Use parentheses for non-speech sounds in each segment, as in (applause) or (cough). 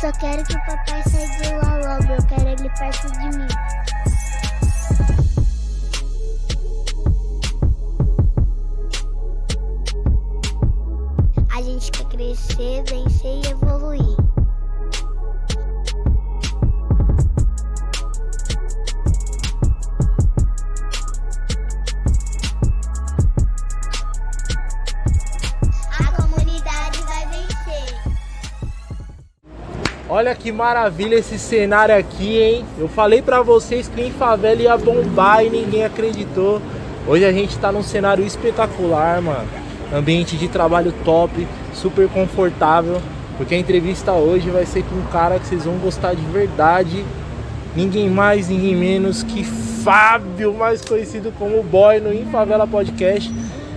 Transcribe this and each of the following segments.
só quero que o papai saia de lá logo, eu quero ele perto de mim. A gente quer crescer, vencer e evoluir. Olha que maravilha esse cenário aqui, hein? Eu falei pra vocês que em favela ia bombar e ninguém acreditou. Hoje a gente tá num cenário espetacular, mano. Ambiente de trabalho top, super confortável. Porque a entrevista hoje vai ser com um cara que vocês vão gostar de verdade. Ninguém mais, ninguém menos que Fábio, mais conhecido como Boy no Em Favela Podcast.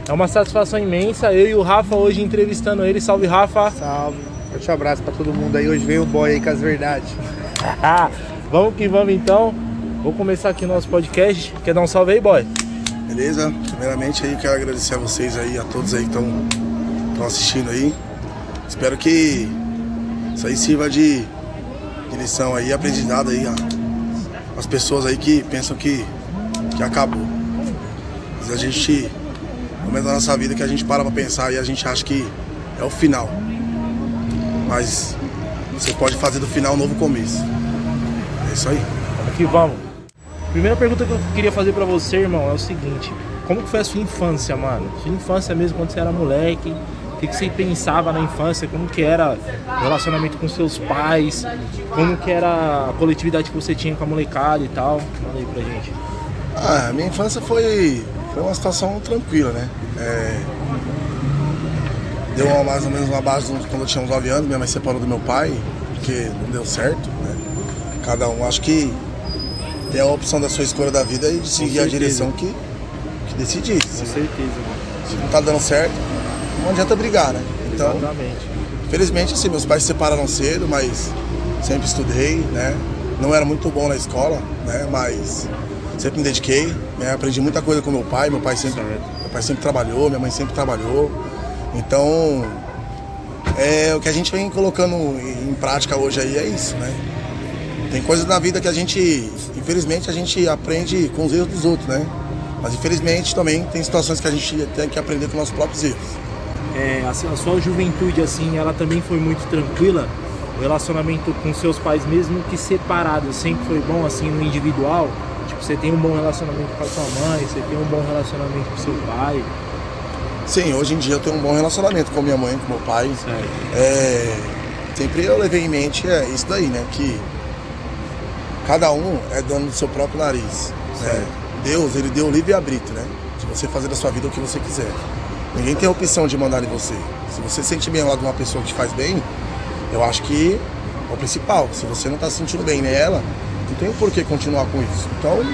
É uma satisfação imensa. Eu e o Rafa hoje entrevistando ele. Salve, Rafa. Salve. Forte abraço pra todo mundo aí. Hoje veio o boy aí com as verdades. (laughs) vamos que vamos então. Vou começar aqui nosso podcast. Quer dar um salve aí, boy? Beleza? Primeiramente aí quero agradecer a vocês aí, a todos aí que estão assistindo aí. Espero que isso aí sirva de, de lição aí, aprendizado aí, ó. As pessoas aí que pensam que, que acabou. Mas a gente, no momento da nossa vida que a gente para pra pensar e a gente acha que é o final. Mas você pode fazer do final um novo começo. É isso aí. Vamos que vamos. Primeira pergunta que eu queria fazer pra você, irmão, é o seguinte: Como que foi a sua infância, mano? Sua infância mesmo quando você era moleque? O que, que você pensava na infância? Como que era o relacionamento com seus pais? Como que era a coletividade que você tinha com a molecada e tal? Manda aí pra gente. Ah, minha infância foi, foi uma situação tranquila, né? É, deu uma- mais ou menos uma base quando eu tinha uns 9 anos, minha mãe separou do meu pai, porque não deu certo, né? Cada um, acho que tem a opção da sua escolha da vida e de seguir a direção que, que decidir. Com Se, certeza, mano. se não tá dando certo, não adianta brigar, né? Então, Exatamente. Felizmente, assim, meus pais se separaram cedo, mas sempre estudei, né? Não era muito bom na escola, né? Mas sempre me dediquei, né? Aprendi muita coisa com meu pai. Meu pai sempre, meu pai sempre trabalhou, minha mãe sempre trabalhou. Então, é o que a gente vem colocando em prática hoje aí é isso, né? Tem coisas na vida que a gente, infelizmente, a gente aprende com os erros dos outros, né? Mas infelizmente também tem situações que a gente tem que aprender com nossos próprios erros. É, a, sua- juventude, assim, ela também foi muito tranquila? O relacionamento com seus pais, mesmo que separados, sempre foi bom, assim, no individual? Tipo, você tem um bom relacionamento com a sua mãe, você tem um bom relacionamento com seu pai, Sim, hoje em dia eu tenho um bom relacionamento com minha mãe, com meu pai. É, sempre eu levei em mente é isso daí, né? Que cada um é dono do seu próprio nariz. né? Deus, ele deu o livre-arbítrio, né? De você fazer da sua vida o que você quiser. Ninguém tem a opção de mandar em você. Se você sente bem ao lado de uma pessoa que te faz bem, eu acho que é o principal. Se você não está se sentindo bem nela, não tem por que continuar com isso. Então,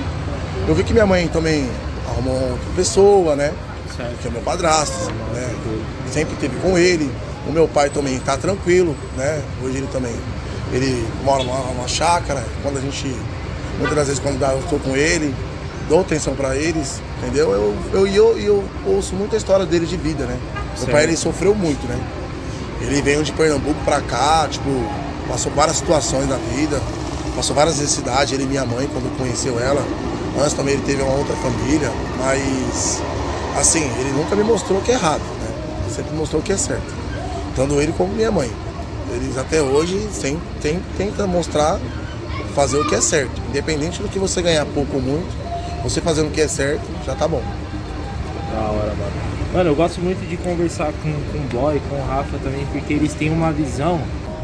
eu vi que minha mãe também arrumou outra pessoa, né? Certo. que é meu padrasto, né? Sempre teve com ele. O meu pai também tá tranquilo, né? Hoje ele também, ele mora numa, numa chácara. Quando a gente, muitas das vezes quando dá, eu estou com ele, dou atenção para eles, entendeu? Eu, eu, eu, eu ouço muita história dele de vida, né? Meu Certo. pai ele sofreu muito, né? Ele veio de Pernambuco pra cá, tipo, passou várias situações da vida, passou várias necessidades, ele e minha mãe, quando conheceu ela. Antes também ele teve uma outra família, mas assim, ele nunca me mostrou o que é errado, né? Sempre mostrou o que é certo. Tanto ele como minha mãe. Eles até hoje sem, tem, tentam mostrar, fazer o que é certo. Independente do que você ganhar pouco ou muito, você fazendo o que é certo, já tá bom. Da hora, mano. Mano, eu gosto muito de conversar com, com o Boy, com o Rafa também, porque eles têm uma visão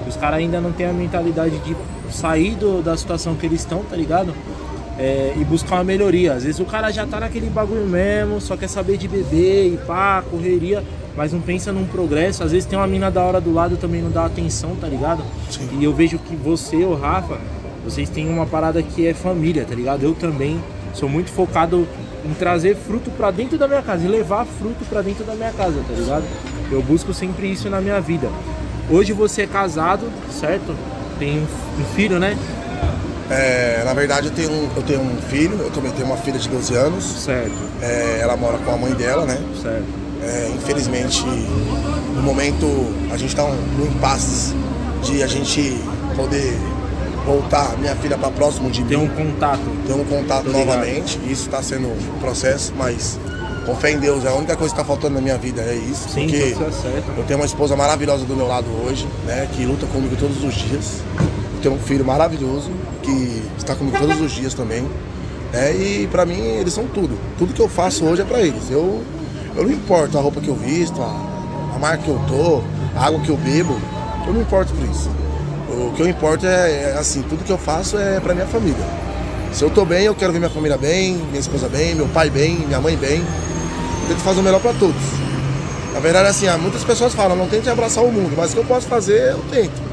os caras ainda não têm a mentalidade de sair do- da situação que eles estão, tá ligado? É, e buscar uma melhoria. Às vezes o cara já tá naquele bagulho mesmo, só quer saber de beber e pá, correria, mas não pensa num progresso. Às vezes tem uma mina da hora do lado também não dá atenção, tá ligado? Sim. E eu vejo que você, o Rafa, vocês têm uma parada que é família, tá ligado? Eu também sou muito focado em trazer fruto pra dentro da minha casa e levar fruto pra dentro da minha casa, tá ligado? Eu busco sempre isso na minha vida. Hoje você é casado, certo? Tem um filho, né? É, na verdade, eu tenho, um, eu tenho um filho, eu também tenho uma filha de 12 anos. Certo, É, ela mora com a mãe dela, né? certo. É, infelizmente, no momento, a gente está um, num impasse de a gente poder voltar minha filha para próximo de Tem mim, um contato. ter um contato Tô ligado. novamente. Isso está sendo um processo, mas com fé em Deus, é a única coisa que está faltando na minha vida é isso. Sim, porque isso é certo. eu tenho uma esposa maravilhosa do meu lado hoje, né, que luta comigo todos os dias. Tenho um filho maravilhoso que está comigo todos os dias também. Né, e para mim eles são tudo. Tudo que eu faço hoje é para eles. Eu, eu não importo a roupa que eu visto, a, a marca que eu tô, a água que eu bebo, eu não importo por isso. O que eu importo é, é, assim, tudo que eu faço é para minha família. Se eu tô bem, eu quero ver minha família bem, minha esposa bem, meu pai bem, minha mãe bem. Eu tento fazer o melhor para todos. Na verdade, assim, muitas pessoas falam, não tente abraçar o mundo, mas o que eu posso fazer, eu tento.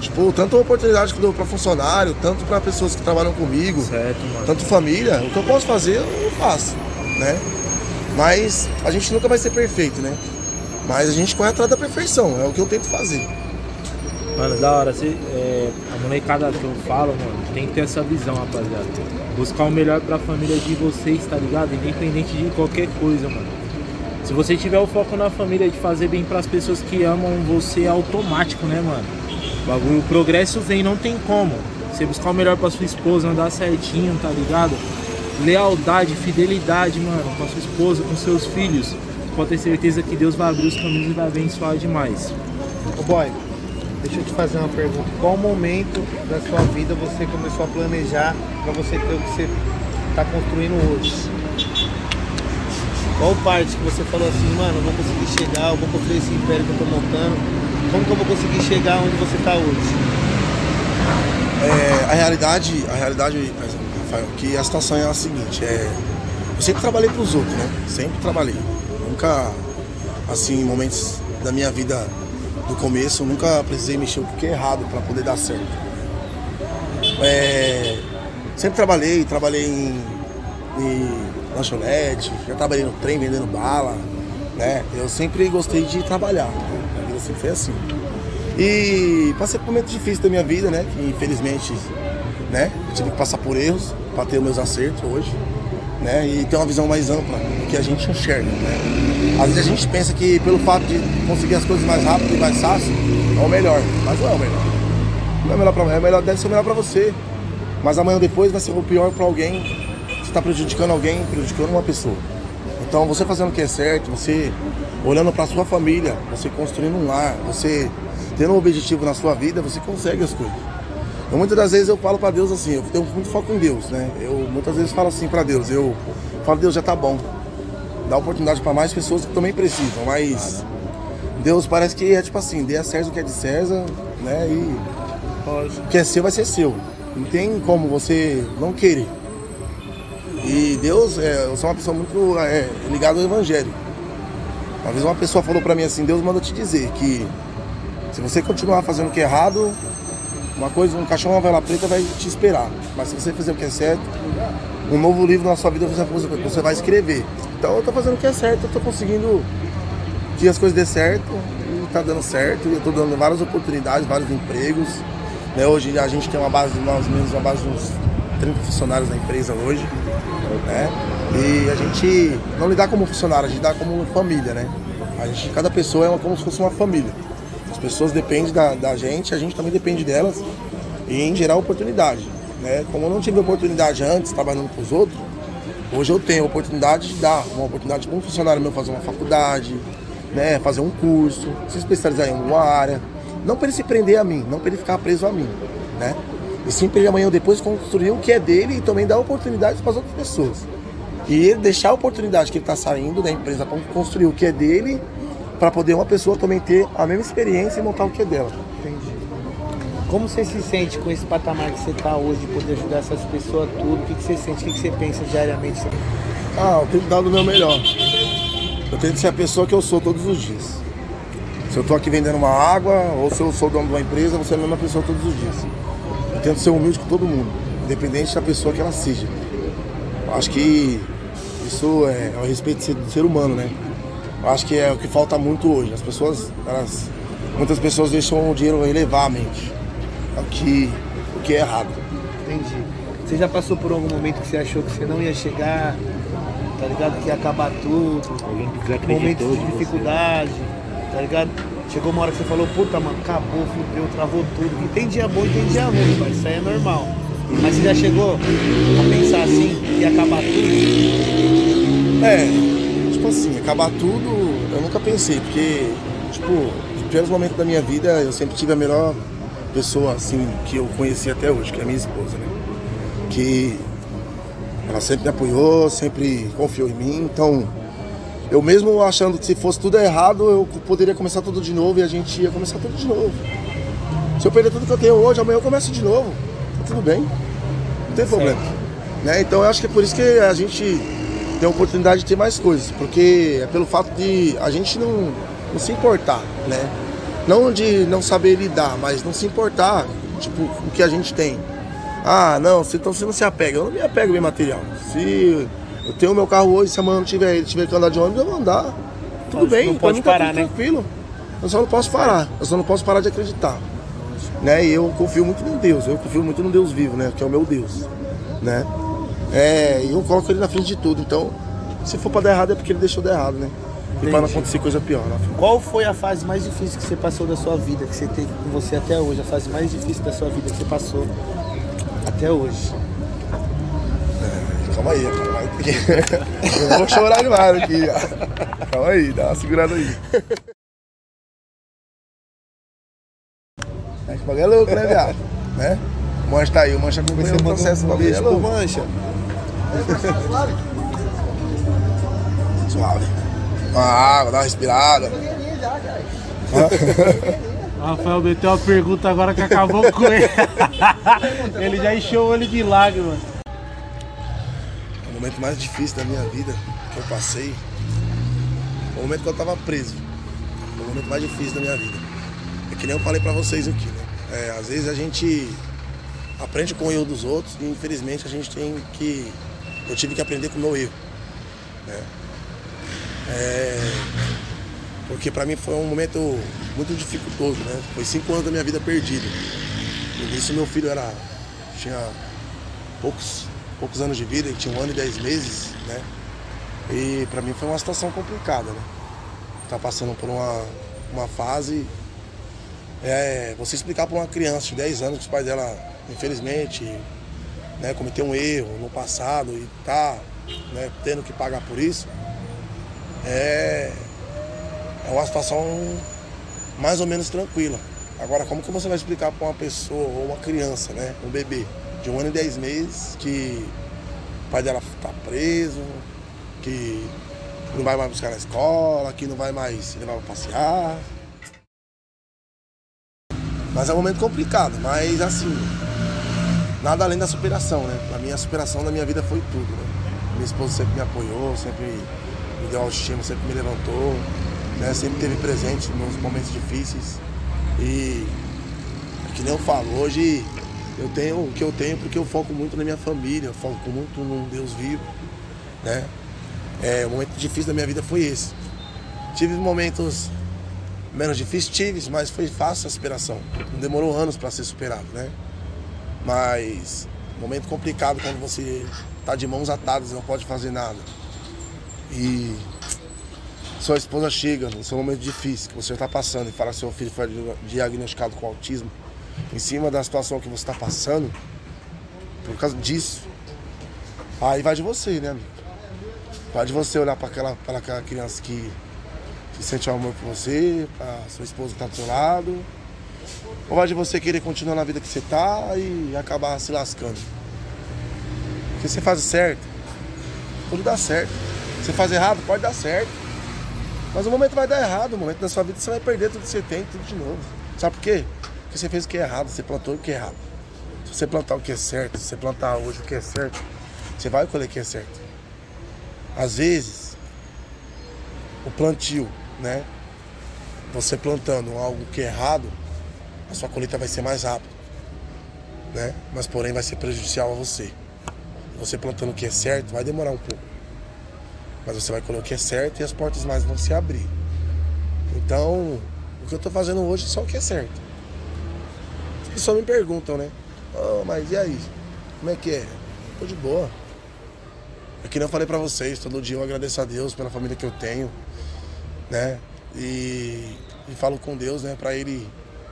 Tipo, tanto a oportunidade que eu dou para funcionário, tanto para pessoas que trabalham comigo, Certo, mano. tanto família, o que eu posso fazer, eu faço, né? Mas a gente nunca vai ser perfeito, né? Mas a gente corre atrás da perfeição, é o que eu tento fazer. Mano, da hora. Cê, é, a molecada que eu falo, mano, tem que ter essa visão, rapaziada. Buscar o melhor pra família de vocês, tá ligado? Independente de qualquer coisa, mano. Se você tiver o foco na família de fazer bem pras pessoas que amam você, é automático, né, mano? O progresso vem, não tem como. Você buscar o melhor pra sua esposa, andar certinho, tá ligado? Lealdade, fidelidade, mano, com a sua esposa, com seus filhos. Pode ter certeza que Deus vai abrir os caminhos e vai abençoar demais. Ô boy, deixa eu te fazer uma pergunta. Qual momento da sua vida você começou a planejar para você ter o que você está construindo hoje? Qual parte que você falou assim, mano, eu vou conseguir chegar, eu vou construir esse império que eu tô montando? Como que eu vou conseguir chegar onde você está hoje? É, a realidade, a realidade, Rafael, que a situação é a seguinte, é, eu sempre trabalhei para os outros, né? Sempre trabalhei. Nunca, assim, em momentos da minha vida do começo, eu nunca precisei mexer o que é errado para poder dar certo. É, sempre trabalhei, trabalhei em, em lanchonete, já trabalhei no trem vendendo bala, né? Eu sempre gostei de trabalhar? Minha vida sempre foi assim. E passei por momentos difíceis da minha vida, né? Que infelizmente, né? Eu tive que passar por erros para ter meus acertos hoje, né? E ter uma visão mais ampla do que a gente enxerga, né? Às vezes a gente pensa que pelo fato de conseguir as coisas mais rápido e mais fácil, é o melhor, mas não é o melhor. Não é melhor pra é melhor, deve ser o melhor para você. Mas amanhã ou depois vai ser o pior para alguém. Você está prejudicando alguém, prejudicando uma pessoa. Então você fazendo o que é certo, você olhando para sua família, você construindo um lar, você tendo um objetivo na sua vida, você consegue as coisas. Eu, muitas das vezes eu falo para Deus assim, eu tenho muito foco em Deus, né? Eu muitas vezes falo assim para Deus, eu falo Deus já tá bom. Dá oportunidade para mais pessoas que também precisam, mas Deus parece que é tipo assim, dê a César o que é de César, né? E o que é seu vai ser seu. Não tem como você não querer. E Deus, é, eu sou uma pessoa muito é, ligada ao Evangelho. Uma vez uma pessoa falou pra mim assim, Deus manda te dizer que se você continuar fazendo o que é errado, uma coisa, um cachorro uma vela preta vai te esperar. Mas se você fizer o que é certo, um novo livro na sua vida você, vai escrever. Então eu tô fazendo o que é certo, eu tô conseguindo que as coisas dê certo e tá dando certo. Eu tô dando várias oportunidades, vários empregos. Né? Hoje a gente tem uma base, nós mesmos, uma base de uns 30 funcionários na empresa hoje. Né? E a gente não lidar como funcionário, a gente dá como família, né? A gente, cada pessoa é uma, como se fosse uma família. As pessoas dependem da, da gente, a gente também depende delas e em gerar oportunidade. Né? Como eu não tive oportunidade antes, trabalhando para os outros, hoje eu tenho a oportunidade de dar uma oportunidade para um funcionário meu fazer uma faculdade, né? fazer um curso, se especializar em uma área. Não para ele se prender a mim, não para ele ficar preso a mim. Né? E sim para ele amanhã ou depois construir o que é dele e também dar oportunidades para as outras pessoas. E ele deixar a oportunidade que ele está saindo da empresa para construir o que é dele, para poder uma pessoa também ter a mesma experiência e montar o que é dela. Entendi. Como você se sente com esse patamar que você está hoje, de poder ajudar essas pessoas tudo? O que, que você sente? O que, que você pensa diariamente? Ah, eu tento dar o meu melhor. Eu tento ser a pessoa que eu sou todos os dias. Se eu estou aqui vendendo uma água, ou se eu sou dono de uma empresa, você é a mesma pessoa todos os dias. Eu tento ser humilde com todo mundo, independente da pessoa que ela seja. Eu acho que isso é, é o respeito do ser humano, né? Eu acho que é o que falta muito hoje. As pessoas, elas, muitas pessoas deixam o dinheiro elevar a mente. É o que, o que é errado. Entendi. Você já passou por algum momento que você achou que você não ia chegar, tá ligado? Que ia acabar tudo, Alguém que momentos de de você. dificuldade, tá ligado? Chegou uma hora que você falou, puta, mano, acabou, fudeu, travou tudo. E tem dia bom e tem dia ruim, mas isso aí é normal. Mas você já chegou a pensar assim, que ia acabar tudo? É, tipo assim, acabar tudo, eu nunca pensei, porque, tipo, nos primeiros momentos da minha vida, eu sempre tive a melhor pessoa, assim, que eu conheci até hoje, que é a minha esposa, né? Que ela sempre me apoiou, sempre confiou em mim, então eu mesmo achando que se fosse tudo errado, eu poderia começar tudo de novo e a gente ia começar tudo de novo. Se eu perder tudo que eu tenho hoje, amanhã eu começo de novo. Tá tudo bem. Não tem problema. Né? Então eu acho que é por isso que a gente tem a oportunidade de ter mais coisas. Porque é pelo fato de a gente não, não se importar, né? Não de não saber lidar, mas não se importar, tipo, o que a gente tem. Ah, não, então você não se apega. Eu não me apego bem material. Se eu tenho o meu carro hoje, se amanhã não tiver ele, tiver que andar de ônibus, eu vou andar. Tudo Mas bem, não pode tá parar, tudo né? tranquilo. Eu só não posso parar. Eu só não posso parar de acreditar. Né? E eu confio muito em Deus. Eu confio muito no Deus vivo, né? Que é o meu Deus. Né? É, e eu coloco ele na frente de tudo. Então, se for pra dar errado é porque ele deixou dar errado, né? E pra não Entendi. acontecer coisa pior, né? Qual foi a fase mais difícil que você passou da sua vida, que você teve com você até hoje? A fase mais difícil da sua vida que você passou até hoje? Calma aí, calma aí. (laughs) eu vou chorar demais aqui. ó. Calma aí, dá uma segurada aí. É que o bagulho é louco, né, viado? Né? O Mancha tá aí, o Mancha acompanhou o processo, um beijo pro. Mancha. Suave. Uma água, dá uma respirada. (laughs) Rafael meteu uma pergunta agora que acabou com ele. (laughs) ele já encheu o olho de lágrimas. Momento mais difícil da minha vida que eu passei foi o momento que eu tava preso. Foi o momento mais difícil da minha vida. É que nem eu falei pra vocês aqui, né? É, às vezes a gente aprende com o erro dos outros e infelizmente a gente tem que. Eu tive que aprender com o meu erro. né? É, porque pra mim foi um momento muito dificultoso, né? Foi cinco anos da minha vida perdido. No início meu filho era. tinha poucos, poucos anos de vida, ele tinha um ano e dez meses, né? E pra mim foi uma situação complicada, né? Tá passando por uma, uma fase. É, você explicar pra uma criança de 10 anos que os pais dela, infelizmente, né, cometeu um erro no passado e tá né, tendo que pagar por isso, é, é uma situação mais ou menos tranquila. Agora, como que você vai explicar para uma pessoa ou uma criança, né, um bebê de um ano e dez meses que o pai dela está preso, que não vai mais buscar na escola, que não vai mais levar para passear. Mas é um momento complicado, mas assim, nada além da superação, né? Pra mim a superação da minha vida foi tudo, né? Minha esposa sempre me apoiou, sempre me deu autoestima, sempre me levantou, né? Sempre esteve presente nos momentos difíceis. E é que nem eu falo, hoje eu tenho o que eu tenho porque eu foco muito na minha família, eu foco muito num Deus vivo, né? É, o momento difícil da minha vida foi esse. Tive momentos menos difíceis, tive, mas foi fácil a superação. Não demorou anos para ser superado, né? Mas momento complicado quando você tá de mãos atadas, não pode fazer nada. E sua esposa chega no seu momento difícil que você está passando e fala que seu filho foi diagnosticado com autismo, em cima da situação que você está passando, por causa disso, aí vai de você, né, amigo? Vai de você olhar para aquela, pra aquela criança que, que sente amor por você, para sua esposa que está do seu lado, ou vai de você querer continuar na vida que você tá e acabar se lascando? Porque você faz certo, tudo dá certo. Você faz errado, pode dar certo. Mas o momento vai dar errado, o momento da sua vida você vai perder tudo que você tem, tudo de novo. Sabe por quê? Você fez o que é errado, você plantou o que é errado. Se você plantar o que é certo, se você plantar hoje o que é certo, você vai colher o que é certo. Às vezes, o plantio, né? Você plantando algo que é errado, a sua colheita vai ser mais rápida, né? Mas porém vai ser prejudicial a você. Você plantando o que é certo, vai demorar um pouco. Mas você vai colher o que é certo e as portas mais vão se abrir. Então, o que eu tô fazendo hoje é só o que é certo. Pessoas me perguntam, né? Oh, mas e aí? Como é que é? Tô de boa. É que eu falei pra vocês, todo dia eu agradeço a Deus pela família que eu tenho, né? E e falo com Deus, né, para ele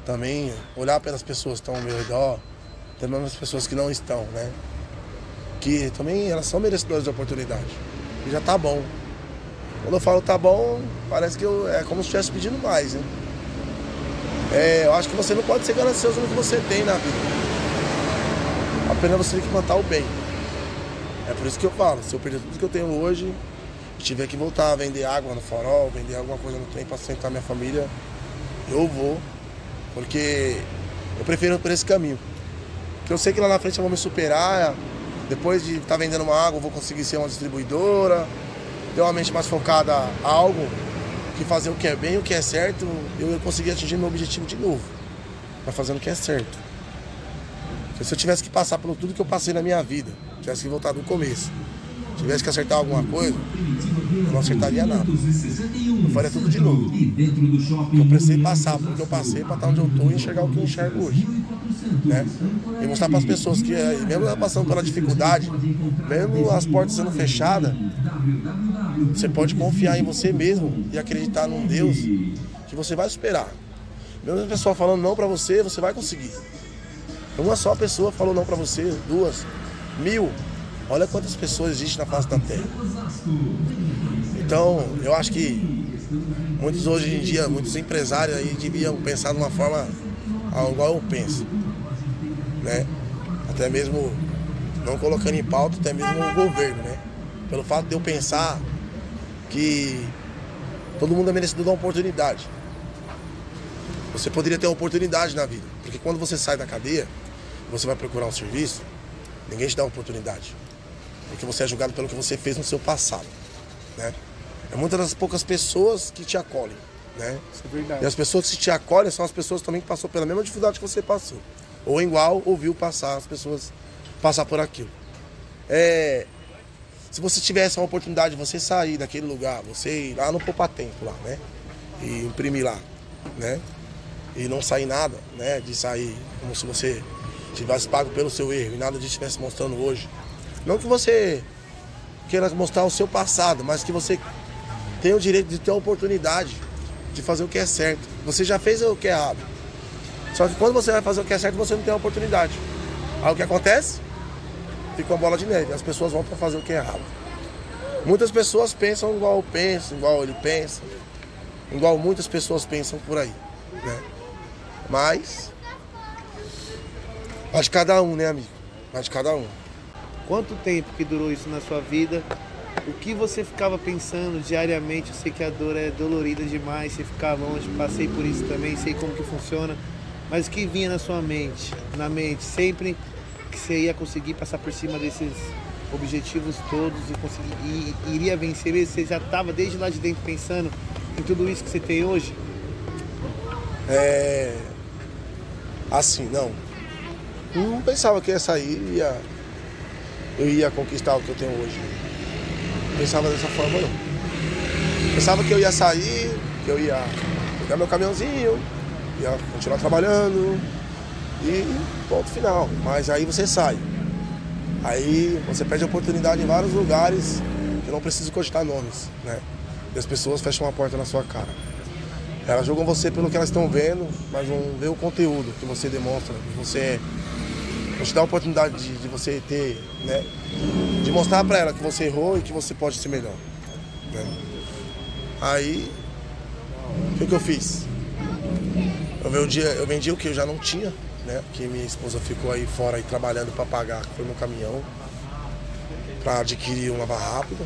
também olhar pelas pessoas que estão ao meu redor, também as pessoas que não estão, né? Que também elas são merecedoras de oportunidade. E já tá bom. Quando eu falo tá bom, parece que eu, é como se estivesse pedindo mais, né? É, eu acho que você não pode ser ganancioso no que você tem na vida. Apenas você tem que manter o bem. É por isso que eu falo, se eu perder tudo que eu tenho hoje, e tiver que voltar a vender água no farol, vender alguma coisa no trem para sustentar minha família, eu vou. Porque eu prefiro por esse caminho. Porque eu sei que lá na frente eu vou me superar. Depois de estar tá vendendo uma água, eu vou conseguir ser uma distribuidora. Ter uma mente mais focada a algo fazer o que é bem, o que é certo, eu ia conseguir atingir meu objetivo de novo. Mas fazendo o que é certo. Se eu tivesse que passar por tudo que eu passei na minha vida, tivesse que voltar do começo, tivesse que acertar alguma coisa, eu não acertaria nada. Eu faria tudo de novo. Eu precisei passar porque eu passei para estar onde eu estou e enxergar o que eu enxergo hoje. Né? E mostrar para as pessoas que, eh, mesmo passando pela dificuldade, mesmo as portas sendo fechadas, você pode confiar em você mesmo e acreditar num Deus que você vai superar. Mesmo a pessoa falando não para você, você vai conseguir. Uma só pessoa falou não para você, duas, mil. Olha quantas pessoas existem na face da Terra. Então, eu acho que muitos hoje em dia, muitos empresários aí deviam pensar de uma forma igual eu penso. Né? Até mesmo não colocando em pauta, até mesmo o governo, né? Pelo fato de eu pensar que todo mundo é merecido dar uma oportunidade. Você poderia ter uma oportunidade na vida, porque quando você sai da cadeia, você vai procurar um serviço, ninguém te dá uma oportunidade. Porque você é julgado pelo que você fez no seu passado. Né? É muitas das poucas pessoas que te acolhem. Né? Isso é verdade. E as pessoas que te acolhem são as pessoas também que passou pela mesma dificuldade que você passou. Ou igual, ouviu passar as pessoas passar por aquilo. É, se você tivesse uma oportunidade de você sair daquele lugar, você ir lá no Poupa Tempo lá, né? E imprimir lá, né? E não sair nada, né? De sair como se você tivesse pago pelo seu erro e nada disso estivesse mostrando hoje. Não que você queira mostrar o seu passado, mas que você tenha o direito de ter a oportunidade de fazer o que é certo. Você já fez o que é errado. Só que quando você vai fazer o que é certo, você não tem a oportunidade. Aí o que acontece? Fica uma bola de neve. As pessoas vão para fazer o que é errado. Muitas pessoas pensam igual eu penso, igual ele pensa, igual muitas pessoas pensam por aí. Né? Mas. De cada um, né, amigo? De cada um. Quanto tempo que durou isso na sua vida? O que você ficava pensando diariamente? Eu sei que a dor é dolorida demais, você ficar longe, passei por isso também, sei como que funciona. Mas o que vinha na sua mente, na mente, sempre que você ia conseguir passar por cima desses objetivos todos e conseguir e, iria vencer mesmo? Você já estava desde lá de dentro pensando em tudo isso que você tem hoje? É. Assim, não. Não pensava que ia sair, ia eu ia conquistar o que eu tenho hoje. Pensava dessa forma não. Pensava que eu ia sair, que eu ia pegar meu caminhãozinho, ia continuar trabalhando e ponto final. Mas aí você sai. Aí você perde a oportunidade em vários lugares que não preciso cogitar nomes, né? E as pessoas fecham uma porta na sua cara. Elas julgam você pelo que elas estão vendo, mas não vê o conteúdo que você demonstra, você é Vou te dar a oportunidade de, de você ter, né? De mostrar para ela que você errou e que você pode ser melhor. Né? Aí, o que, que eu fiz? Eu vendi, eu vendi o que eu já não tinha, né? Que minha esposa ficou aí fora aí trabalhando para pagar, que foi no caminhão, para adquirir uma lava rápida,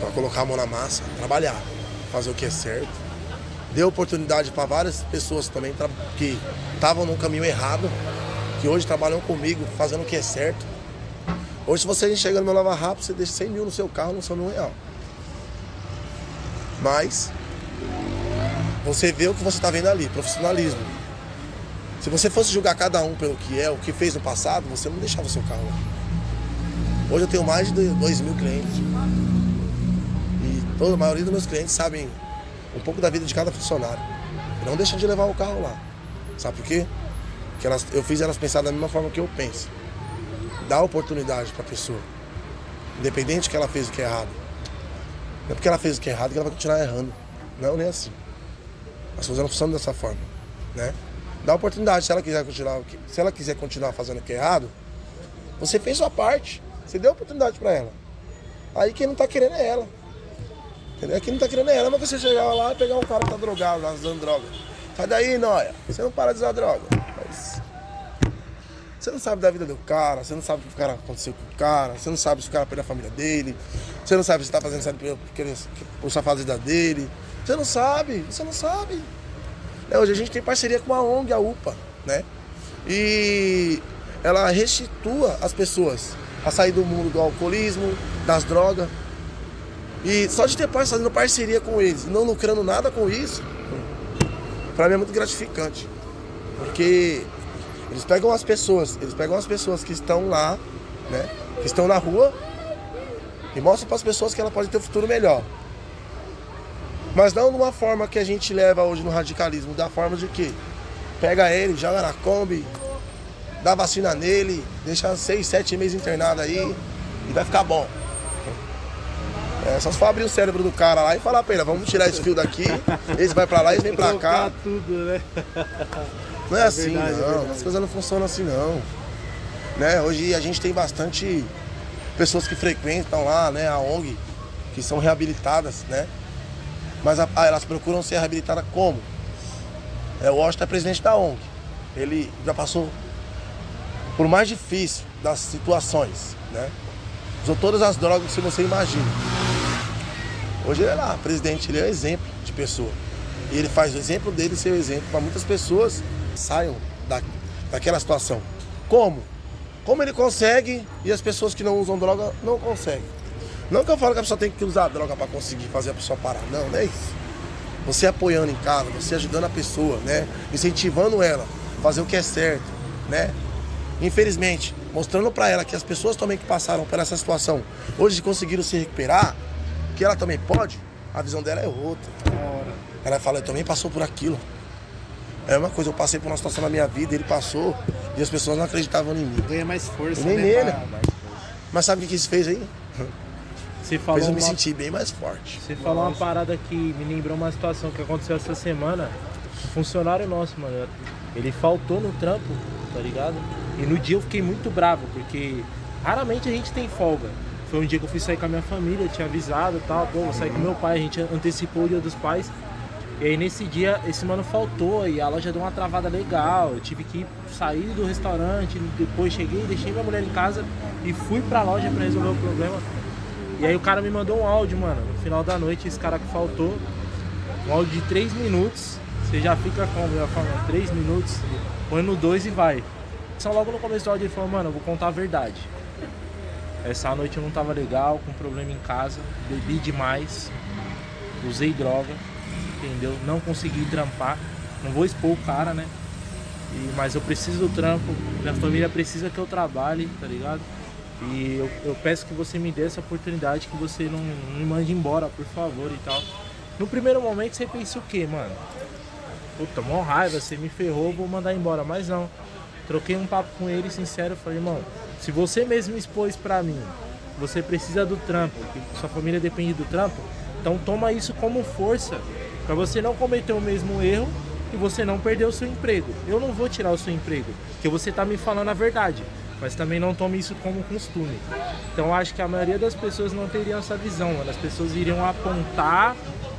para colocar a mão na massa, trabalhar, fazer o que é certo. Deu oportunidade para várias pessoas também que estavam no caminho errado, que hoje trabalham comigo, fazendo o que é certo. Hoje, se você chega no meu Lava Rápido, você deixa 100 mil no seu carro, não são mil real. Mas, você vê o que você está vendo ali, profissionalismo. Se você fosse julgar cada um pelo que é, o que fez no passado, você não deixava o seu carro lá. Hoje eu tenho mais de 2 mil clientes. E toda a maioria dos meus clientes sabem um pouco da vida de cada funcionário. E não deixam de levar o carro lá. Sabe por quê? que elas, eu fiz elas pensar da mesma forma que eu penso. Dá oportunidade para a pessoa. Independente que ela fez o que é errado. Não é porque ela fez o que é errado que ela vai continuar errando. Não, nem assim. As coisas não funcionam dessa forma, né? Dá oportunidade, se ela quiser continuar, se ela quiser continuar fazendo o que é errado, você fez sua parte, você deu oportunidade para ela. Aí quem não tá querendo é ela. Entendeu? Quem não tá querendo é ela, mas você chegar lá e pegar um cara que tá drogado, lá usando droga. Sai daí, Noia. Você não para de usar droga. Mas você não sabe da vida do cara, você não sabe o que o cara aconteceu com o cara, você não sabe se o cara perdeu a família dele, você não sabe se está fazendo isso por, por safadeza dele. Você não sabe, você não sabe. É, hoje a gente tem parceria com a ONG, a UPA, né? E ela restitua as pessoas a sair do mundo do alcoolismo, das drogas. E só de ter fazendo parceria com eles, não lucrando nada com isso, para mim é muito gratificante. Porque eles pegam as pessoas, eles pegam as pessoas que estão lá, né? Que estão na rua e mostram para as pessoas que ela pode ter um futuro melhor. Mas não de uma forma que a gente leva hoje no radicalismo, da forma de que pega ele, joga na Kombi, dá vacina nele, deixa seis, sete meses internado aí e vai ficar bom. É só se for abrir o cérebro do cara lá e falar pra ele, vamos tirar esse fio daqui, esse vai pra lá, esse vem pra cá. tudo, né? (laughs) Não é, é assim verdade, não, é as coisas não funcionam assim não. Né? Hoje a gente tem bastante pessoas que frequentam lá, né, a ONG, que são reabilitadas, né? Mas a, elas procuram ser reabilitadas como? É, o Washington é presidente da ONG. Ele já passou por mais difícil das situações, né? Usou todas as drogas que você imagina. Hoje ele é lá, presidente, ele é exemplo de pessoa. E ele faz o exemplo dele ser o exemplo para muitas pessoas saiam da, daquela situação. Como? Como ele consegue e as pessoas que não usam droga não conseguem. Não que eu falo que a pessoa tem que usar droga para conseguir fazer a pessoa parar. Não, não é isso. Você apoiando em casa, você ajudando a pessoa, né? Incentivando ela a fazer o que é certo, né? Infelizmente, mostrando para ela que as pessoas também que passaram por essa situação hoje conseguiram se recuperar, que ela também pode, a visão dela é outra. Ela fala, eu também passou por aquilo. É uma coisa, eu passei por uma situação na minha vida, ele passou, e as pessoas não acreditavam em mim. Ganha mais força, nem né? nele. Mas sabe o que isso fez aí? Você falou Fez eu me uma... sentir bem mais forte. Você falou uma parada que me lembrou uma situação que aconteceu essa semana. Um funcionário nosso, mano. Ele faltou no trampo, tá ligado? E no dia eu fiquei muito bravo, porque raramente a gente tem folga. Foi um dia que eu fui sair com a minha família, tinha avisado e tal, pô, vou sair com meu pai, a gente antecipou o dia dos pais. E aí nesse dia esse mano faltou e a loja deu uma travada legal. Eu tive que sair do restaurante, depois cheguei, deixei minha mulher em casa e fui pra loja para resolver o problema. E aí o cara me mandou um áudio, mano. No final da noite, esse cara que faltou, um áudio de 3 minutos. Você já fica como? Eu falo, 3 minutos, põe no 2 e vai. Só logo no começo do áudio ele falou, mano, eu vou contar a verdade. Essa noite eu não tava legal, com problema em casa, bebi demais, usei droga, entendeu? Não consegui trampar. Não vou expor o cara, né? E, mas eu preciso do trampo, minha família precisa que eu trabalhe, tá ligado? E eu, eu, peço que você me dê essa oportunidade, que você não, não me mande embora, por favor e tal. No primeiro momento você pensa o quê, mano? Puta, mó raiva, você me ferrou, vou mandar embora. Mas não. Troquei um papo com ele sincero, falei, irmão, se você mesmo expôs pra mim, você precisa do trampo, que sua família depende do trampo, então toma isso como força para você não cometer o mesmo erro e você não perder o seu emprego. Eu não vou tirar o seu emprego, porque você tá me falando a verdade, mas também não tome isso como costume. Então acho que a maioria das pessoas não teriam essa visão, mano. As pessoas iriam apontar,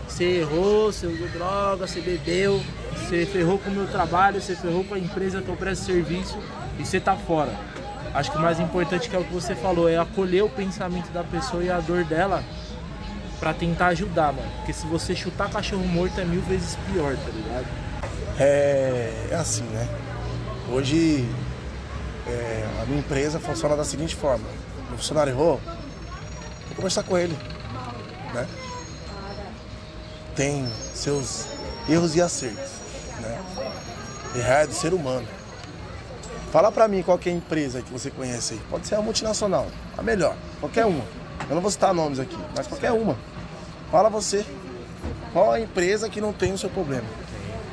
você errou, você usou droga, você bebeu, você ferrou com o meu trabalho, você ferrou com a empresa que eu presto serviço e você tá fora. Acho que o mais importante que é o que você falou, é acolher o pensamento da pessoa e a dor dela para tentar ajudar, mano. Porque se você chutar cachorro morto é mil vezes pior, tá ligado? É, é assim, né? Hoje é, a minha empresa funciona da seguinte forma. O funcionário errou, vou conversar com ele, né? Tem seus erros e acertos, né? Errar é do ser humano. Fala pra mim qual é a empresa que você conhece aí. Pode ser a multinacional, a melhor, qualquer uma. Eu não vou citar nomes aqui, mas qualquer uma. Fala você. Qual a empresa que não tem o seu problema?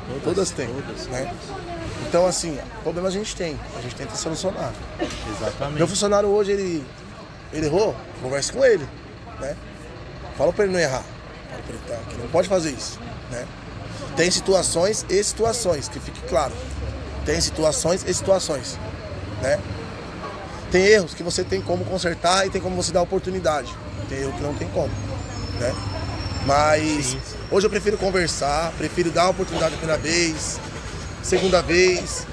Todas, todas têm. Todas, né? Então, assim, problema a gente tem. A gente tenta solucionar. Exatamente. Meu funcionário hoje, ele, ele errou, converse com ele. Né? Fala pra ele não errar. Fala pra ele tá, que não pode fazer isso. Né? Tem situações e situações, que fique claro. Tem situações e situações, né? Tem erros que você tem como consertar e tem como você dar oportunidade. Tem erro que não tem como, né? Mas Sim. hoje eu prefiro conversar, prefiro dar uma oportunidade a primeira vez, segunda vez.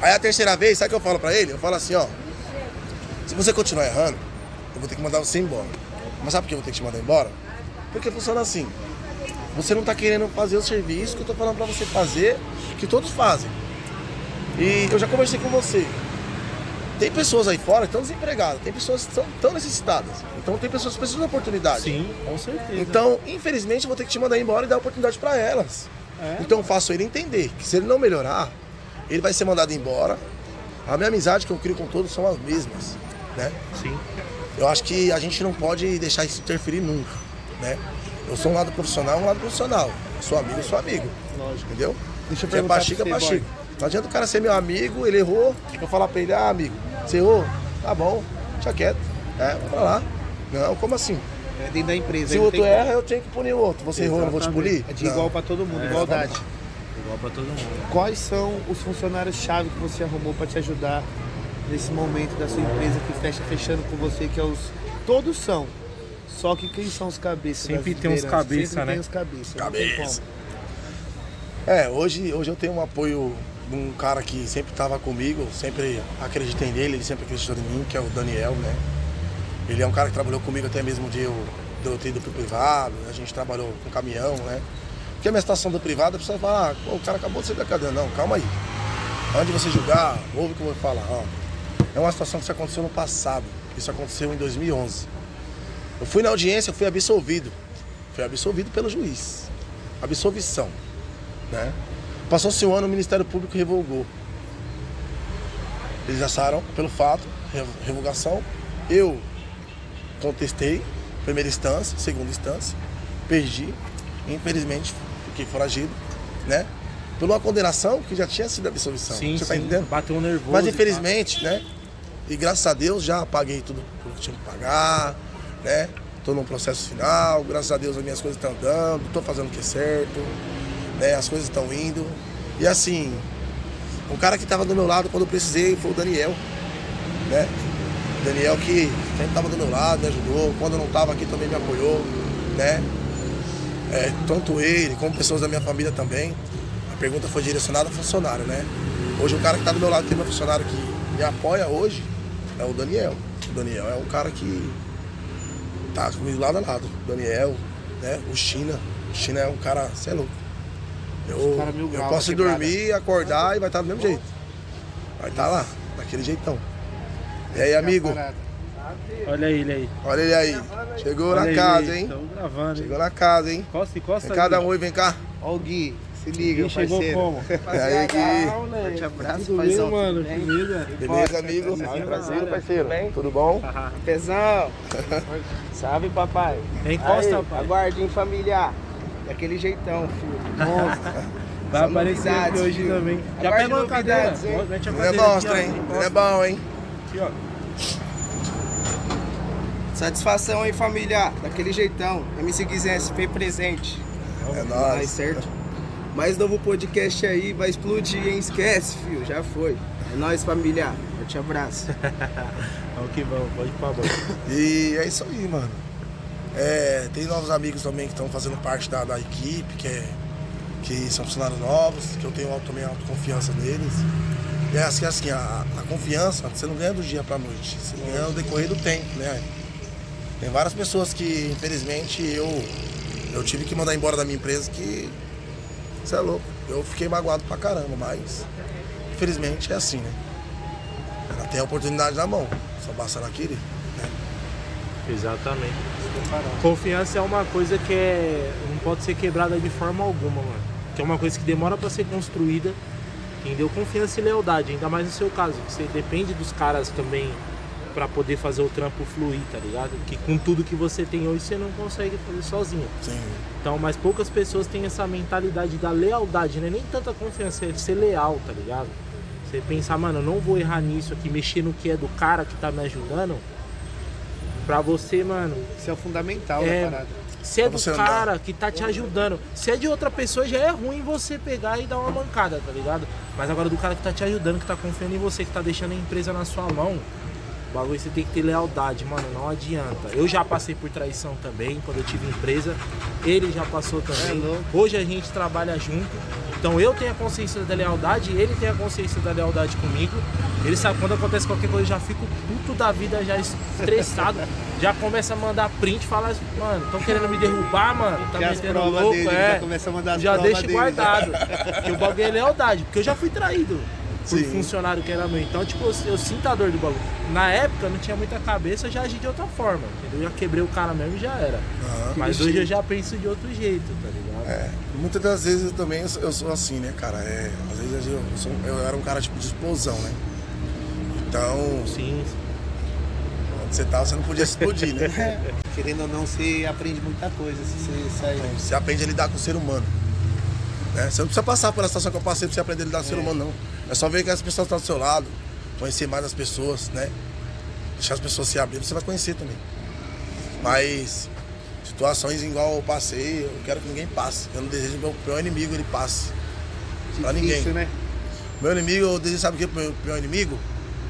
Aí a terceira vez, sabe o que eu falo pra ele? Eu falo assim, ó. Se você continuar errando, eu vou ter que mandar você embora. Mas sabe por que eu vou ter que te mandar embora? Porque funciona assim. Você não tá querendo fazer o serviço que eu tô falando pra você fazer, que todos fazem. E eu já conversei com você. Tem pessoas aí fora que estão desempregadas, tem pessoas que estão tão necessitadas. Então tem pessoas que precisam de oportunidade. Sim, com certeza. Então, infelizmente, eu vou ter que te mandar embora e dar oportunidade pra elas. É. Então eu faço ele entender que se ele não melhorar, ele vai ser mandado embora. A minha amizade que eu crio com todos são as mesmas, né? Sim. Eu acho que a gente não pode deixar isso interferir nunca, né? Eu sou um lado profissional, um lado profissional. Sou amigo, sou amigo. Lógico. Entendeu? Deixa eu Se é perguntar pra Chico, é pra pra. Não adianta o cara ser meu amigo, ele errou, eu falar pra ele, ah, amigo, você errou? Tá bom, deixa quieto. É, vou falar. Não, como assim? É dentro da empresa. Se o outro erra, eu tenho que punir o outro. Você errou, eu não vou te punir? É de Não. igual pra todo mundo, igualdade. Igual pra todo mundo. Quais são os funcionários-chave que você arrumou para te ajudar nesse momento da sua empresa que fecha fechando com você, que é os. Todos são. Só que quem são os cabeças? Sempre das tem uns lideranças? cabeça, Sempre né? tem os cabeças. Cabeça. É, hoje, hoje eu tenho um apoio de um cara que sempre estava comigo, sempre acreditei nele, ele sempre acreditou em mim, que é o Daniel, né? Ele é um cara que trabalhou comigo até mesmo de eu, de eu ter ido pro privado, a gente trabalhou com caminhão, né? Porque a minha situação do privado, a pessoa fala, ah, o cara acabou de sair da cadeia. Não, calma aí. Antes de você julgar, ouve o que eu vou falar, ó. É uma situação que isso aconteceu no passado. Isso aconteceu em 2011. Eu fui na audiência, eu fui absolvido. Fui absolvido pelo juiz. Absolvição. Né? Passou-se um ano, o Ministério Público revogou. Eles acharam pelo fato, re- revogação. Eu contestei, primeira instância, segunda instância, perdi. Infelizmente, fiquei foragido, né? Por uma condenação que já tinha sido absolvição. Sim, Você sim. tá entendendo? Bateu um nervoso. Mas infelizmente, né? E graças a Deus já paguei tudo que tinha que pagar, né? Tô num processo final, graças a Deus as minhas coisas estão andando, tô fazendo o que é certo, né? As coisas estão indo. E assim, o cara que tava do meu lado quando eu precisei foi o Daniel, né? O Daniel que sempre tava do meu lado, me ajudou, quando eu não tava aqui também me apoiou, né? É, tanto ele como pessoas da minha família também. A pergunta foi direcionada ao funcionário, né? Hoje o cara que está do meu lado, que tem meu funcionário que me apoia hoje, é o Daniel. O Daniel é um cara que tá comigo lado a lado. O Daniel, né? O China. O China é um cara, você é louco. Eu, mil eu posso dormir, acordar e vai estar do mesmo jeito. Vai estar lá, daquele jeitão. E aí, amigo? Olha ele aí. Olha ele aí. Chegou Olha na casa, aí. hein? Tamo gravando, hein? Chegou na casa, hein? Costa e costa. Vem dá Gui. um oi, vem cá. Ó o Gui, se liga, Quem chegou parceiro. como? E (laughs) aí, Gui? Forte abraço, paizão, bem, mano? tudo bem? Beleza? Beleza, amigo? Salve, Prazer, parceiro. Tudo bom? (laughs) Pesão! (laughs) Salve, papai! Encosta, Aí, pai. Aguardem, família! Daquele jeitão, filho. Monstro! Vai São aparecer hoje filho. também. Já pega uma cadeira. hein? A Não é monstro, hein? Não é Encosta bom, hein? aqui, ó. Satisfação aí, família! Daquele jeitão. MC Guizé SP presente. É nóis. certo? Mais novo podcast aí, vai explodir, hein? Esquece, filho. Já foi. É nóis, família. Forte abraço. (laughs) Vamos que vamos, pode ir pra. E é isso aí, mano. É, tem novos amigos também que estão fazendo parte da, da equipe, que, é, que são funcionários novos, que eu tenho também autoconfiança neles. É assim, assim a, a confiança, você não ganha do dia pra noite, você ganha no decorrer do tempo, né? Tem várias pessoas que, infelizmente, eu, eu tive que mandar embora da minha empresa que. Você é louco. Eu fiquei magoado pra caramba, mas infelizmente é assim, né? Ela tem a oportunidade na mão, só basta ela querer. Né? Exatamente. Confiança é uma coisa que é, não pode ser quebrada de forma alguma, mano. Que é uma coisa que demora pra ser construída. Entendeu? Confiança e lealdade, ainda mais no seu caso. que Você depende dos caras também pra poder fazer o trampo fluir, tá ligado? Que com tudo que você tem hoje você não consegue fazer sozinho. Sim. Então, mas poucas pessoas têm essa mentalidade da lealdade, né? Nem tanta confiança, é ser leal, tá ligado? Você pensar, mano, eu não vou errar nisso aqui, mexer no que é do cara que tá me ajudando. Pra você, mano, Isso é o fundamental É, da parada. Se é do você andar. cara que tá te ajudando. Se é de outra pessoa, já é ruim você pegar e dar uma mancada, tá ligado? Mas agora do cara que tá te ajudando, que tá confiando em você, que tá deixando a empresa na sua mão, o bagulho você tem que ter lealdade, mano. Não adianta. Eu já passei por traição também, quando eu tive empresa. Ele já passou também. É. Hoje a gente trabalha junto. Então eu tenho a consciência da lealdade, ele tem a consciência da lealdade comigo. Ele sabe quando acontece qualquer coisa, eu já fico puto da vida, já estressado. (laughs) já começa a mandar print, fala, mano, estão querendo me derrubar, mano. Tá Que as metendo louco, dele, é. já começa a mandar as já deixa dele. guardado. (laughs) Porque o bagulho é lealdade, porque eu já fui traído por Sim. funcionário que era meu. Então, tipo, eu, eu sinto a dor do bagulho. Na época não tinha muita cabeça, eu já agi de outra forma. Entendeu? Eu já quebrei o cara mesmo e já era. Mas hoje eu já penso de outro jeito, tá ligado? É, muitas das vezes eu também eu sou, eu sou assim, né, cara? É, às vezes eu, sou- eu era um cara tipo de explosão, né? Então, Sim, onde você tá, você não podia explodir, né? (laughs) Querendo ou não, você aprende muita coisa se você sair. Você aprende a lidar com o ser humano. Né? Você não precisa passar por essa situação que eu passei pra você aprender a lidar com o ser humano, não. É só ver que as pessoas estão do seu lado, conhecer mais as pessoas, né? Deixar as pessoas se abrir, você vai conhecer também. Mas situações igual eu passei, eu quero que ninguém passe. Eu não desejo que o meu pior inimigo ele passe. Pra ninguém. Né? Meu inimigo, eu desejo, sabe o que pro meu, meu inimigo?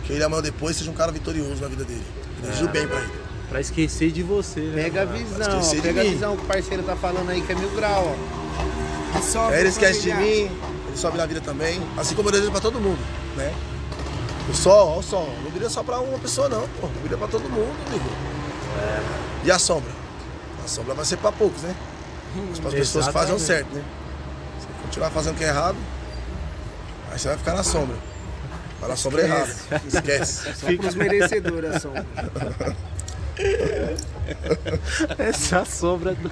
Que ele amanhã ou depois seja um cara vitorioso na vida dele. Eu desejo bem pra ele. Pra esquecer de você, né? Pega a visão, esquecer ó, de pega a visão que o parceiro tá falando aí, que é mil grau, ó. Aí ele esquece de mim, ele sobe na vida também. Assim como eu desejo pra todo mundo, né? O sol, o sol. Não brilha só pra uma pessoa, não, pô. Brilha pra todo mundo, amigo. E a sombra? A sombra vai ser pra poucos, né? Mas as pessoas que fazem o certo, né? Se continuar fazendo o que é errado, aí você vai ficar na sombra. Vai na sombra errada. Esquece. Só pros merecedores a sombra. (laughs) Essa sombra do.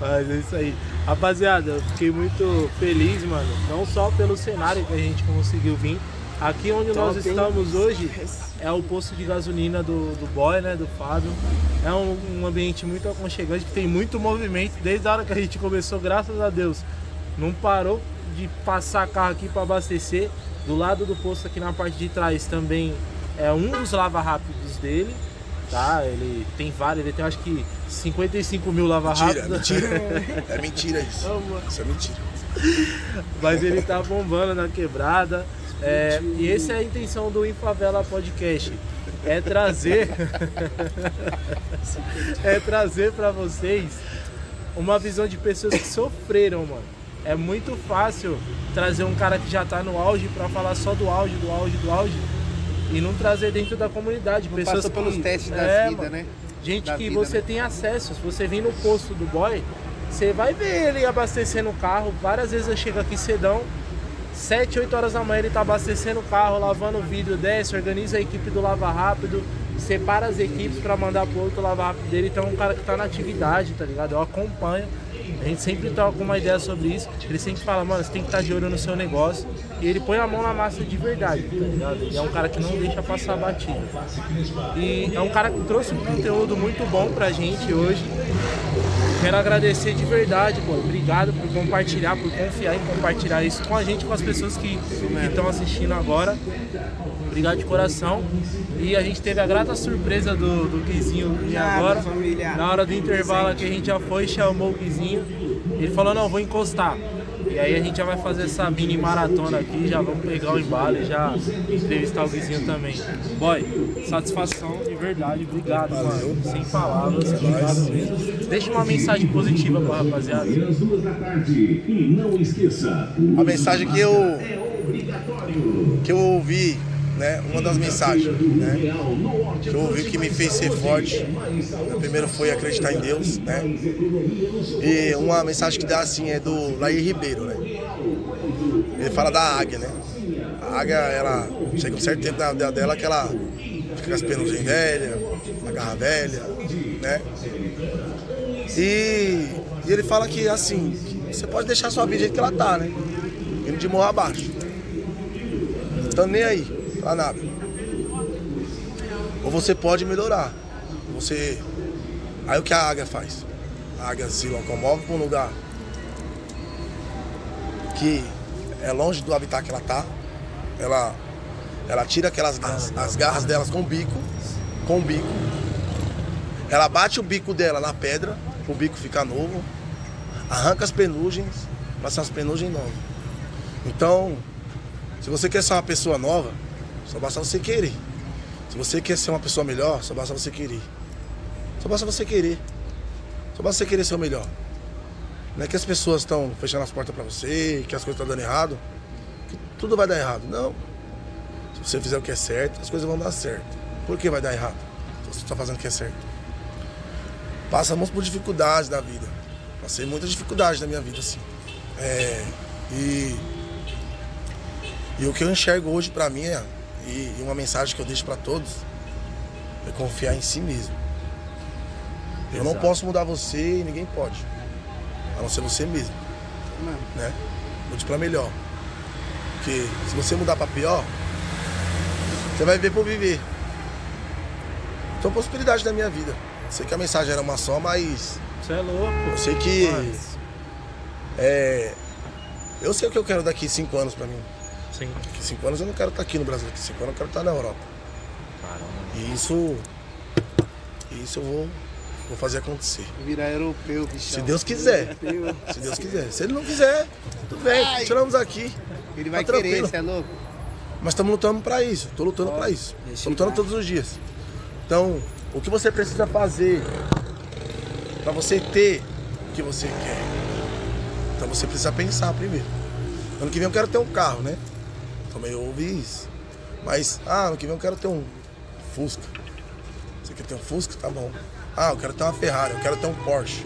Mas é isso aí. Rapaziada, eu fiquei muito feliz, mano. Não só pelo cenário que a gente conseguiu vir. Aqui onde nós estamos hoje é o posto de gasolina do, do boy, né? Do Fábio. É um, um ambiente muito aconchegante, que tem muito movimento. Desde a hora que a gente começou, graças a Deus, não parou de passar carro aqui para abastecer. Do lado do posto aqui na parte de trás também é um dos lava rápidos dele. Tá, ele tem vários, ele tem acho que 55 mil lava Mentira, rápidos. mentira. (laughs) É mentira isso. Isso é mentira. Mas ele tá bombando na quebrada. É, e essa é a intenção do Infavela Podcast. É trazer. (laughs) é trazer pra vocês uma visão de pessoas que sofreram, mano. É muito fácil trazer um cara que já tá no auge pra falar só do auge, do auge, do auge. E não trazer dentro da comunidade. Não pessoas passou pelos que- testes da É, vida, mano. né? Gente que vida, você né? tem acesso. Se você vir no posto do boy, você vai ver ele abastecendo o carro. Várias vezes eu chego aqui cedão, 7, 8 horas da manhã ele tá abastecendo o carro, lavando o vidro, desce, organiza a equipe do Lava Rápido, separa as equipes para mandar pro outro Lava Rápido dele. Então é um cara que tá na atividade, tá ligado? Eu acompanho. A gente sempre troca uma ideia sobre isso. Ele sempre fala, mano, você tem que estar de olho no seu negócio. E ele põe a mão na massa de verdade, tá ligado? Ele é um cara que não deixa passar batido. E é um cara que trouxe um conteúdo muito bom pra gente hoje. Quero agradecer de verdade, pô. Obrigado por compartilhar, por confiar em compartilhar isso com a gente, com as pessoas que estão assistindo agora. Obrigado de coração. E a gente teve a grata surpresa do, do Guizinho agora. família. Na hora do intervalo aqui a gente já foi, chamou o Guizinho. Ele falou, não, vou encostar. E aí a gente já vai fazer essa mini maratona aqui, já vamos pegar o embalo e já entrevistar o Guizinho também. Boy, satisfação de verdade, obrigado, mano. Sem palavras, obrigado mesmo. Deixa uma mensagem positiva pra rapaziada. A mensagem que eu que eu ouvi, né? Uma das mensagens, né? Que eu ouvi que me fez ser forte. A primeira foi acreditar em Deus, né? E uma mensagem que dá assim é do Laí Ribeiro, né? Ele fala da águia, né? A águia, ela chega um certo tempo da vida dela que ela fica com as penas velhas, a garra velha, né? E, e ele fala que assim, você pode deixar sua vida do jeito que ela tá, né? Indo de morro abaixo. Então nem aí, pra nada. Ou você pode melhorar. Você. Aí o que a águia faz? A águia se locomove para um lugar que é longe do habitat que ela tá. Ela, ela tira aquelas as garras delas com o bico, com o bico. Ela bate o bico dela na pedra, o bico fica novo, arranca as penugens, ser as penugens novas. Então, se você quer ser uma pessoa nova, só basta você querer. Se você quer ser uma pessoa melhor, só basta você querer. Só basta você querer. Só basta você querer ser o melhor. Não é que as pessoas estão fechando as portas para você, que as coisas estão dando errado, que tudo vai dar errado. Não. Se você fizer o que é certo, as coisas vão dar certo. Por que vai dar errado? Se você está fazendo o que é certo. Passamos por dificuldades da vida. Passei muitas dificuldades na minha vida, assim. É, e, e o que eu enxergo hoje para mim é, e, e uma mensagem que eu deixo para todos é confiar em si mesmo. Eu não posso mudar você e ninguém pode. A não ser você mesmo. Mano, Né? Mude pra melhor. Porque se você mudar pra pior, você vai ver por viver. São possibilidades da minha vida. Sei que a mensagem era uma só, mas Você é louco. eu sei que. Mas, É, eu sei o que eu quero daqui cinco anos pra mim. Sim. Daqui cinco anos eu não quero estar aqui no Brasil, daqui cinco anos eu quero estar na Europa. Caramba. E isso. Isso eu vou, vou fazer acontecer. virar europeu, bichão. Se Deus quiser. Se Deus quiser. Se ele não quiser, tudo bem, tiramos aqui. Ele vai Tá querer, você é louco? Mas estamos lutando pra isso. Tô lutando pra isso. Tô lutando todos os dias. Então, o que você precisa fazer pra você ter o que você quer? Então você precisa pensar primeiro. Ano que vem eu quero ter um carro, né? Também eu ouvi isso. Mas, ah, ano que vem eu quero ter um Fusca. Você quer ter um Fusca? Tá bom. Ah, eu quero ter uma Ferrari, eu quero ter um Porsche.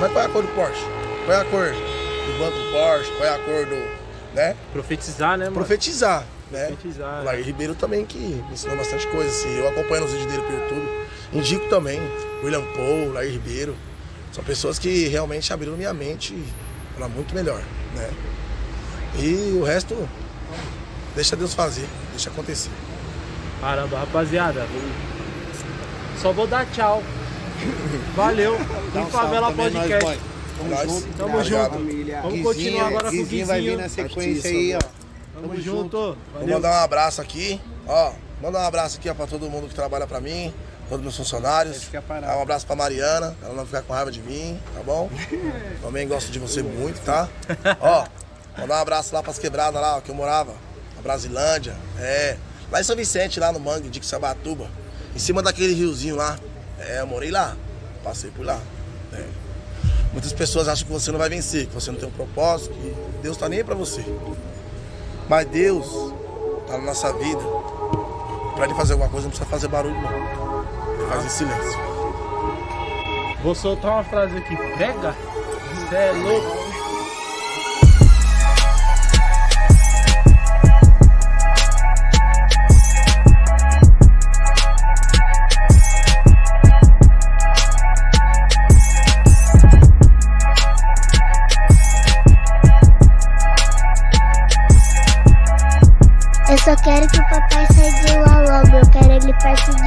Mas qual é a cor do Porsche? Qual é a cor do banco do Porsche? Qual é a cor do. né? Profetizar, né, mano? Profetizar, né? Profetizar, O Lair Ribeiro também que me ensinou bastante coisa, assim. Eu acompanho os vídeos dele pelo YouTube. Indico também. William Paul, Lair Ribeiro. São pessoas que realmente abriram minha mente para muito melhor, né? E o resto, deixa Deus fazer, deixa acontecer. Caramba, rapaziada. Só vou dar tchau. Valeu. Dá Em um Favela nós, Podcast. boy. Tamo Nós. junto. Tamo Obrigado. junto. Família. Vamos Guizinho- continuar agora com o Guizinho vai vir Guizinho. na sequência Artista, aí, ó. Tamo Tamo junto. Vou Valeu. mandar um abraço aqui, ó. Mandar um abraço aqui ó, pra todo mundo que trabalha pra mim, todos meus funcionários. É. Ah, um abraço pra Mariana, ela não ficar com raiva de mim, tá bom? (laughs) Também gosto de você muito, tá? Ó, mandar um abraço lá pras quebradas lá, ó, que eu morava, Brasilândia, é. Lá em São Vicente, lá no Mangue, de Sabatuba, em cima daquele riozinho lá. É, eu morei lá, passei por lá. é. Muitas pessoas acham que você não vai vencer, que você não tem um propósito, que Deus tá nem aí pra você. Mas Deus tá na nossa vida. Pra ele fazer alguma coisa, não precisa fazer barulho, não. Ele faz em silêncio. Vou soltar uma frase aqui. Pega. Você é louco. Eu